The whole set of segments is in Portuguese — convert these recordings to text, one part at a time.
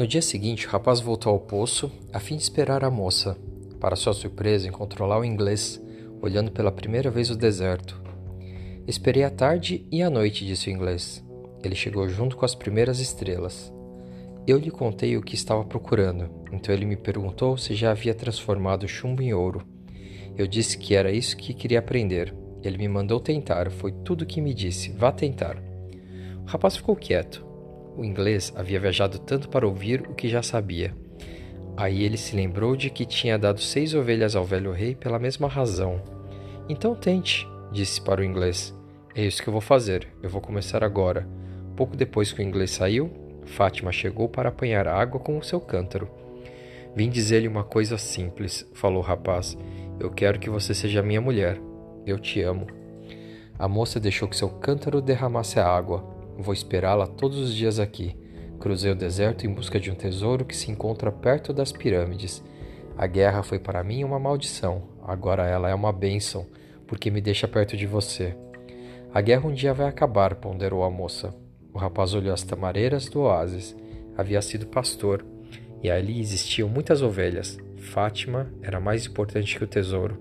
No dia seguinte, o rapaz voltou ao poço a fim de esperar a moça. Para sua surpresa, encontrou lá o inglês, olhando pela primeira vez o deserto. Esperei a tarde e a noite, disse o inglês. Ele chegou junto com as primeiras estrelas. Eu lhe contei o que estava procurando, então ele me perguntou se já havia transformado chumbo em ouro. Eu disse que era isso que queria aprender. Ele me mandou tentar, foi tudo o que me disse. Vá tentar. O rapaz ficou quieto. O inglês havia viajado tanto para ouvir o que já sabia. Aí ele se lembrou de que tinha dado seis ovelhas ao velho rei pela mesma razão. Então tente, disse para o inglês. É isso que eu vou fazer. Eu vou começar agora. Pouco depois que o inglês saiu, Fátima chegou para apanhar água com o seu cântaro. Vim dizer-lhe uma coisa simples, falou o rapaz. Eu quero que você seja minha mulher. Eu te amo. A moça deixou que seu cântaro derramasse a água. Vou esperá-la todos os dias aqui. Cruzei o deserto em busca de um tesouro que se encontra perto das pirâmides. A guerra foi para mim uma maldição, agora ela é uma bênção, porque me deixa perto de você. A guerra um dia vai acabar, ponderou a moça. O rapaz olhou as tamareiras do oásis. Havia sido pastor, e ali existiam muitas ovelhas. Fátima era mais importante que o tesouro.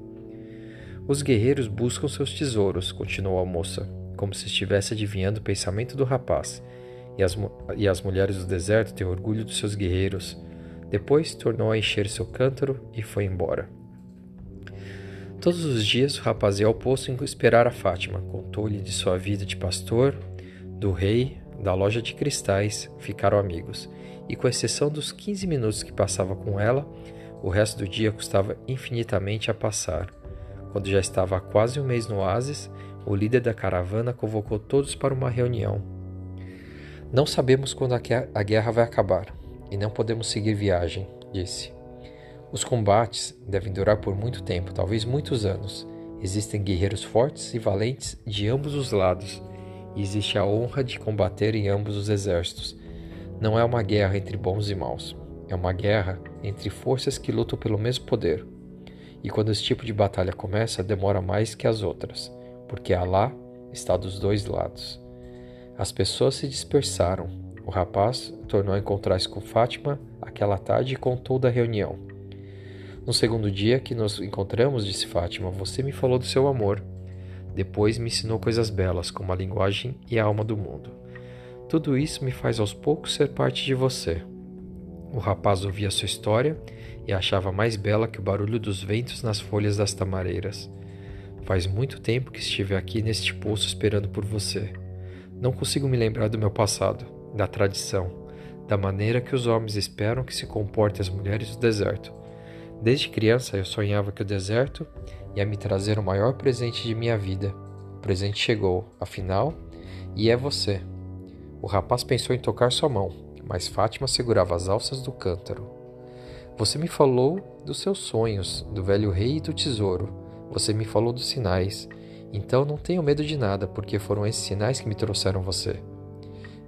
Os guerreiros buscam seus tesouros, continuou a moça como se estivesse adivinhando o pensamento do rapaz, e as, e as mulheres do deserto têm orgulho dos seus guerreiros. Depois tornou a encher seu cântaro e foi embora. Todos os dias o rapaz ia ao poço esperar a Fátima. Contou-lhe de sua vida de pastor, do rei, da loja de cristais, ficaram amigos. E com exceção dos 15 minutos que passava com ela, o resto do dia custava infinitamente a passar. Quando já estava há quase um mês no oásis, o líder da caravana convocou todos para uma reunião. Não sabemos quando a guerra vai acabar e não podemos seguir viagem, disse. Os combates devem durar por muito tempo, talvez muitos anos. Existem guerreiros fortes e valentes de ambos os lados, e existe a honra de combater em ambos os exércitos. Não é uma guerra entre bons e maus, é uma guerra entre forças que lutam pelo mesmo poder. E quando esse tipo de batalha começa, demora mais que as outras porque Alá está dos dois lados. As pessoas se dispersaram. O rapaz tornou a encontrar-se com Fátima aquela tarde e contou da reunião. No segundo dia que nos encontramos, disse Fátima, você me falou do seu amor. Depois me ensinou coisas belas, como a linguagem e a alma do mundo. Tudo isso me faz aos poucos ser parte de você. O rapaz ouvia sua história e achava mais bela que o barulho dos ventos nas folhas das tamareiras. Faz muito tempo que estive aqui neste poço esperando por você. Não consigo me lembrar do meu passado, da tradição, da maneira que os homens esperam que se comportem as mulheres do deserto. Desde criança eu sonhava que o deserto ia me trazer o maior presente de minha vida. O presente chegou, afinal, e é você. O rapaz pensou em tocar sua mão, mas Fátima segurava as alças do cântaro. Você me falou dos seus sonhos, do velho rei e do tesouro. Você me falou dos sinais, então não tenho medo de nada, porque foram esses sinais que me trouxeram você.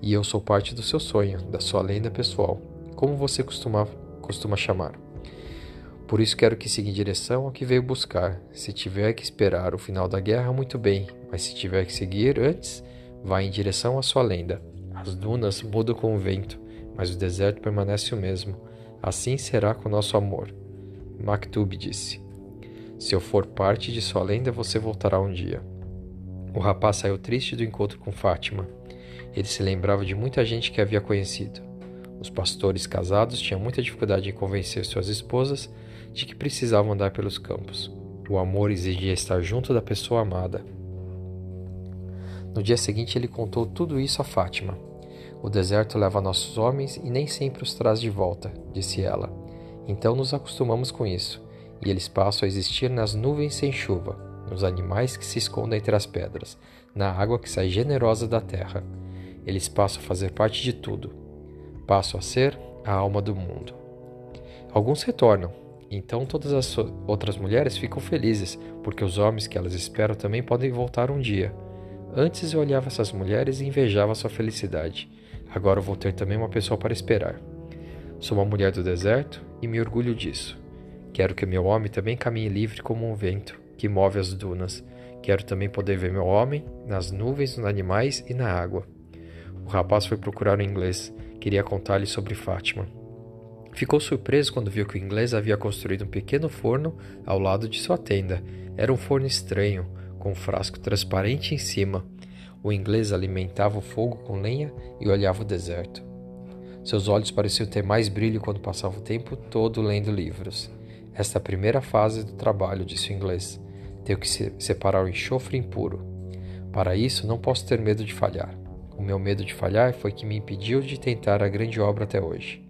E eu sou parte do seu sonho, da sua lenda pessoal, como você costuma, costuma chamar. Por isso quero que siga em direção ao que veio buscar. Se tiver que esperar o final da guerra, muito bem, mas se tiver que seguir antes, vá em direção à sua lenda. As dunas mudam com o vento, mas o deserto permanece o mesmo. Assim será com nosso amor. Maktub disse. Se eu for parte de sua lenda, você voltará um dia. O rapaz saiu triste do encontro com Fátima. Ele se lembrava de muita gente que havia conhecido. Os pastores casados tinham muita dificuldade em convencer suas esposas de que precisavam andar pelos campos. O amor exigia estar junto da pessoa amada. No dia seguinte, ele contou tudo isso a Fátima. O deserto leva nossos homens e nem sempre os traz de volta, disse ela. Então nos acostumamos com isso e eles passam a existir nas nuvens sem chuva, nos animais que se escondem entre as pedras, na água que sai generosa da terra. Eles passam a fazer parte de tudo. Passam a ser a alma do mundo. Alguns retornam, então todas as outras mulheres ficam felizes, porque os homens que elas esperam também podem voltar um dia. Antes eu olhava essas mulheres e invejava sua felicidade. Agora eu vou ter também uma pessoa para esperar. Sou uma mulher do deserto e me orgulho disso. Quero que meu homem também caminhe livre como um vento que move as dunas. Quero também poder ver meu homem nas nuvens, nos animais e na água. O rapaz foi procurar o inglês. Queria contar-lhe sobre Fátima. Ficou surpreso quando viu que o inglês havia construído um pequeno forno ao lado de sua tenda. Era um forno estranho, com um frasco transparente em cima. O inglês alimentava o fogo com lenha e olhava o deserto. Seus olhos pareciam ter mais brilho quando passava o tempo todo lendo livros. Esta primeira fase do trabalho, disse o inglês. Tenho que separar o enxofre impuro. Para isso, não posso ter medo de falhar. O meu medo de falhar foi que me impediu de tentar a grande obra até hoje.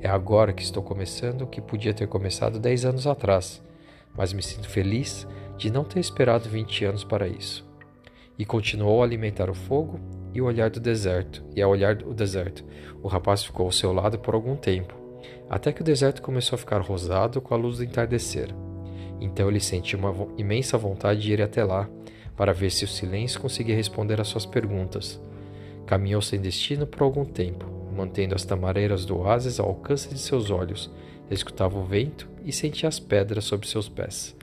É agora que estou começando o que podia ter começado dez anos atrás, mas me sinto feliz de não ter esperado vinte anos para isso. E continuou a alimentar o fogo e o olhar do deserto, e a olhar o deserto. O rapaz ficou ao seu lado por algum tempo, até que o deserto começou a ficar rosado com a luz do entardecer. Então ele sentiu uma imensa vontade de ir até lá, para ver se o silêncio conseguia responder às suas perguntas. Caminhou sem destino por algum tempo, mantendo as tamareiras do oásis ao alcance de seus olhos. Escutava o vento e sentia as pedras sob seus pés.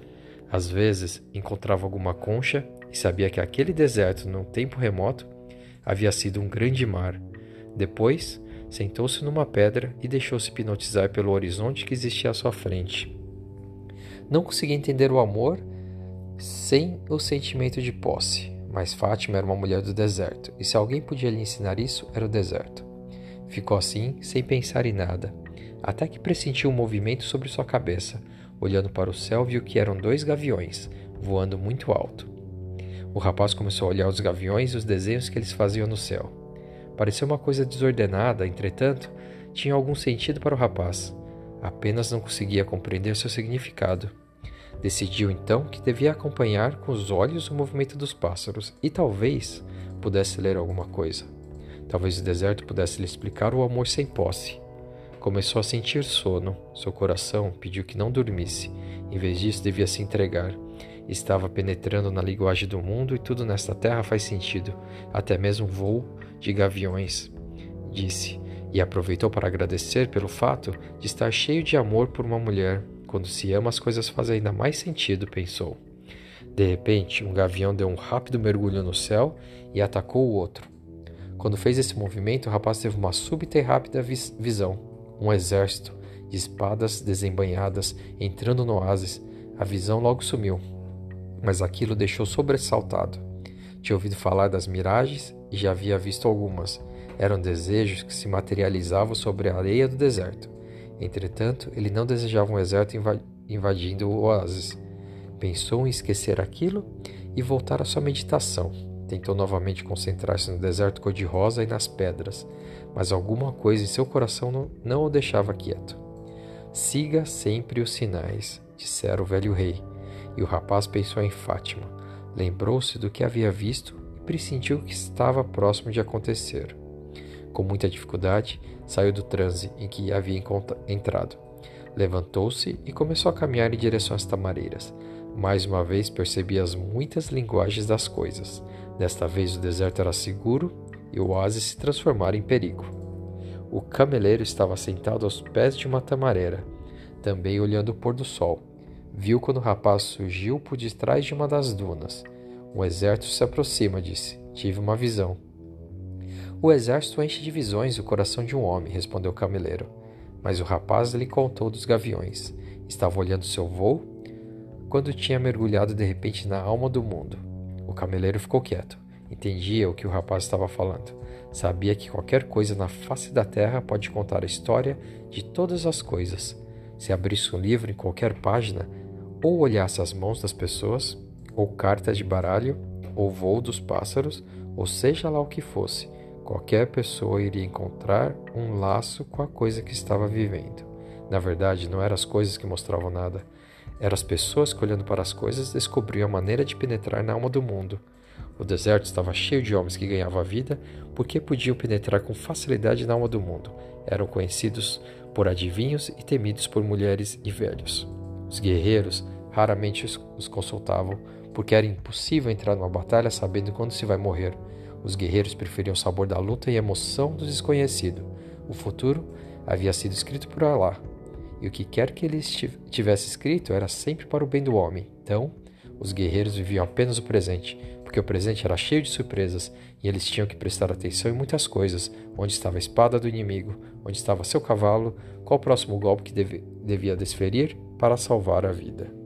Às vezes encontrava alguma concha e sabia que aquele deserto, num tempo remoto, havia sido um grande mar. Depois, sentou-se numa pedra e deixou-se hipnotizar pelo horizonte que existia à sua frente. Não conseguia entender o amor sem o sentimento de posse, mas Fátima era uma mulher do deserto, e se alguém podia lhe ensinar isso, era o deserto. Ficou assim, sem pensar em nada, até que pressentiu um movimento sobre sua cabeça. Olhando para o céu, viu que eram dois gaviões, voando muito alto. O rapaz começou a olhar os gaviões e os desenhos que eles faziam no céu. Parecia uma coisa desordenada, entretanto, tinha algum sentido para o rapaz. Apenas não conseguia compreender seu significado. Decidiu então que devia acompanhar com os olhos o movimento dos pássaros e talvez pudesse ler alguma coisa. Talvez o deserto pudesse lhe explicar o amor sem posse. Começou a sentir sono. Seu coração pediu que não dormisse. Em vez disso, devia se entregar. Estava penetrando na linguagem do mundo e tudo nesta terra faz sentido, até mesmo voo de gaviões, disse, e aproveitou para agradecer pelo fato de estar cheio de amor por uma mulher quando se ama, as coisas fazem ainda mais sentido, pensou. De repente, um gavião deu um rápido mergulho no céu e atacou o outro. Quando fez esse movimento, o rapaz teve uma súbita e rápida vis visão. Um exército de espadas desembanhadas entrando no oásis. A visão logo sumiu, mas aquilo deixou sobressaltado. Tinha ouvido falar das miragens e já havia visto algumas. Eram desejos que se materializavam sobre a areia do deserto. Entretanto, ele não desejava um exército invadindo o oásis. Pensou em esquecer aquilo e voltar à sua meditação. Tentou novamente concentrar-se no deserto cor-de-rosa e nas pedras, mas alguma coisa em seu coração não, não o deixava quieto. Siga sempre os sinais, dissera o velho rei, e o rapaz pensou em Fátima. Lembrou-se do que havia visto e pressentiu que estava próximo de acontecer. Com muita dificuldade, saiu do transe em que havia entrado. Levantou-se e começou a caminhar em direção às tamareiras. Mais uma vez percebi as muitas linguagens das coisas. Desta vez o deserto era seguro e o oásis se transformara em perigo. O cameleiro estava sentado aos pés de uma tamareira, também olhando o pôr do sol. Viu quando o rapaz surgiu por detrás de uma das dunas. Um exército se aproxima, disse. Tive uma visão. O exército enche de visões o coração de um homem, respondeu o cameleiro. Mas o rapaz lhe contou dos gaviões. Estava olhando seu voo quando tinha mergulhado de repente na alma do mundo. O cameleiro ficou quieto. Entendia o que o rapaz estava falando. Sabia que qualquer coisa na face da terra pode contar a história de todas as coisas. Se abrisse um livro em qualquer página, ou olhasse as mãos das pessoas, ou cartas de baralho, ou voo dos pássaros, ou seja lá o que fosse, Qualquer pessoa iria encontrar um laço com a coisa que estava vivendo. Na verdade, não eram as coisas que mostravam nada, eram as pessoas que, olhando para as coisas, descobriam a maneira de penetrar na alma do mundo. O deserto estava cheio de homens que ganhavam a vida porque podiam penetrar com facilidade na alma do mundo. Eram conhecidos por adivinhos e temidos por mulheres e velhos. Os guerreiros raramente os consultavam porque era impossível entrar numa batalha sabendo quando se vai morrer. Os guerreiros preferiam o sabor da luta e a emoção do desconhecido. O futuro havia sido escrito por Allah, e o que quer que ele tivesse escrito era sempre para o bem do homem. Então, Os guerreiros viviam apenas o presente, porque o presente era cheio de surpresas e eles tinham que prestar atenção em muitas coisas: onde estava a espada do inimigo, onde estava seu cavalo, qual o próximo golpe que devia desferir para salvar a vida.